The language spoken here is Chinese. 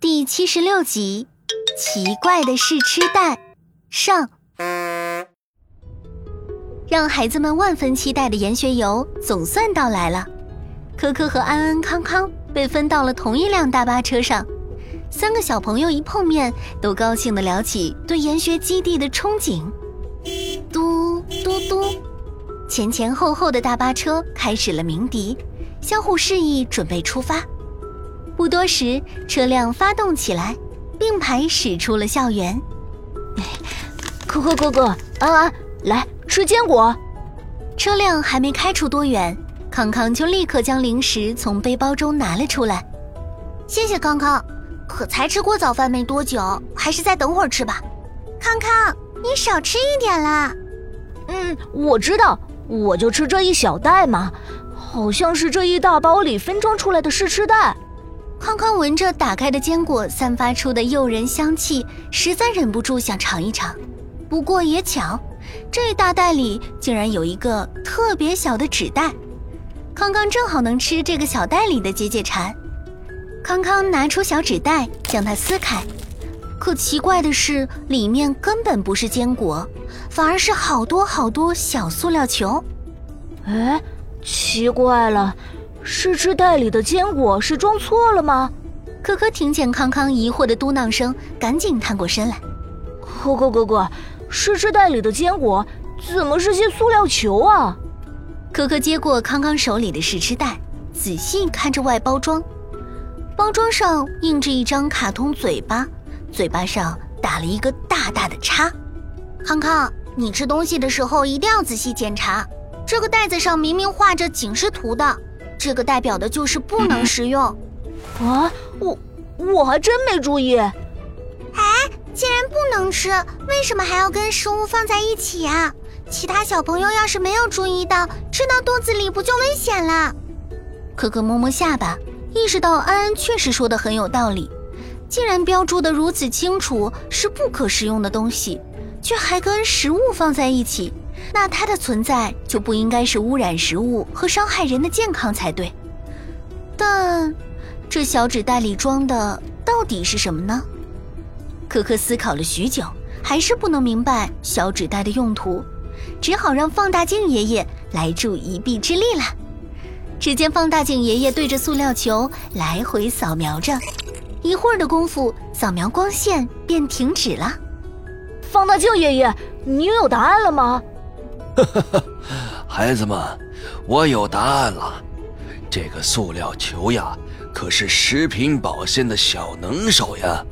第七十六集，奇怪的试吃袋上，让孩子们万分期待的研学游总算到来了。科科和安安、康康被分到了同一辆大巴车上，三个小朋友一碰面，都高兴的聊起对研学基地的憧憬。嘟嘟嘟，前前后后的大巴车开始了鸣笛，相互示意准备出发。不多时，车辆发动起来，并排驶出了校园。可可哥哥，安安，来吃坚果。车辆还没开出多远，康康就立刻将零食从背包中拿了出来。谢谢康康，可才吃过早饭没多久，还是再等会儿吃吧。康康，你少吃一点啦。嗯，我知道，我就吃这一小袋嘛，好像是这一大包里分装出来的试吃袋。康康闻着打开的坚果散发出的诱人香气，实在忍不住想尝一尝。不过也巧，这大袋里竟然有一个特别小的纸袋，康康正好能吃这个小袋里的解解馋。康康拿出小纸袋，将它撕开，可奇怪的是，里面根本不是坚果，反而是好多好多小塑料球。哎，奇怪了。试吃袋里的坚果是装错了吗？可可听见康康疑惑的嘟囔声，赶紧探过身来。可可哥哥，试吃袋里的坚果怎么是些塑料球啊？可可接过康康手里的试吃袋，仔细看着外包装，包装上印着一张卡通嘴巴，嘴巴上打了一个大大的叉。康康，你吃东西的时候一定要仔细检查，这个袋子上明明画着警示图的。这个代表的就是不能食用，啊，我我还真没注意。哎，既然不能吃，为什么还要跟食物放在一起呀？其他小朋友要是没有注意到，吃到肚子里不就危险了？可可摸摸下巴，意识到安安确实说的很有道理。既然标注的如此清楚是不可食用的东西，却还跟食物放在一起。那它的存在就不应该是污染食物和伤害人的健康才对。但，这小纸袋里装的到底是什么呢？可可思考了许久，还是不能明白小纸袋的用途，只好让放大镜爷爷来助一臂之力了。只见放大镜爷爷对着塑料球来回扫描着，一会儿的功夫，扫描光线便停止了。放大镜爷爷，你有答案了吗？孩子们，我有答案了。这个塑料球呀，可是食品保鲜的小能手呀。